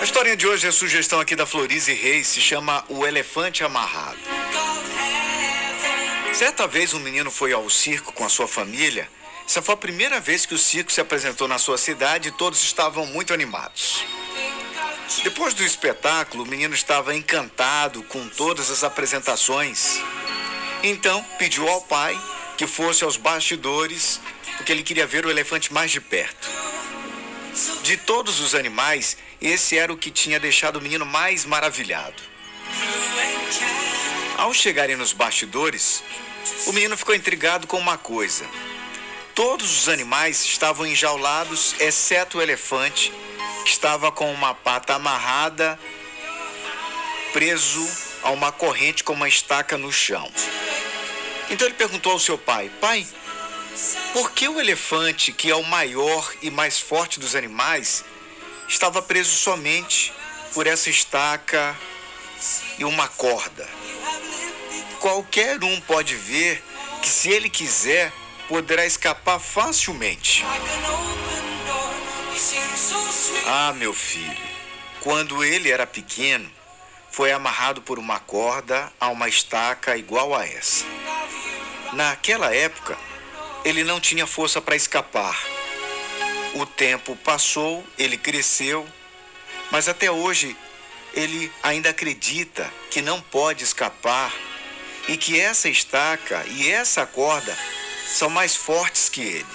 A história de hoje é a sugestão aqui da Florize Reis, se chama O Elefante Amarrado. Certa vez um menino foi ao circo com a sua família. Essa foi a primeira vez que o circo se apresentou na sua cidade e todos estavam muito animados. Depois do espetáculo, o menino estava encantado com todas as apresentações. Então pediu ao pai que fosse aos bastidores, porque ele queria ver o elefante mais de perto. De todos os animais, esse era o que tinha deixado o menino mais maravilhado. Ao chegarem nos bastidores, o menino ficou intrigado com uma coisa. Todos os animais estavam enjaulados, exceto o elefante, que estava com uma pata amarrada, preso a uma corrente com uma estaca no chão. Então ele perguntou ao seu pai: Pai, por que o elefante, que é o maior e mais forte dos animais, estava preso somente por essa estaca e uma corda? Qualquer um pode ver que, se ele quiser, poderá escapar facilmente. Ah, meu filho, quando ele era pequeno, foi amarrado por uma corda a uma estaca igual a essa. Naquela época, ele não tinha força para escapar. O tempo passou, ele cresceu, mas até hoje ele ainda acredita que não pode escapar e que essa estaca e essa corda são mais fortes que ele.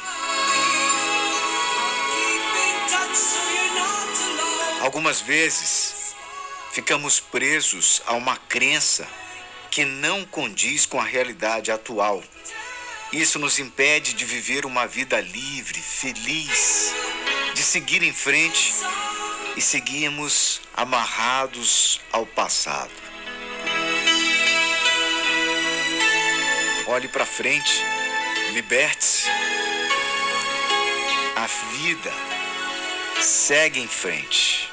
Algumas vezes ficamos presos a uma crença que não condiz com a realidade atual. Isso nos impede de viver uma vida livre, feliz, de seguir em frente e seguimos amarrados ao passado. Olhe para frente, liberte-se. A vida segue em frente.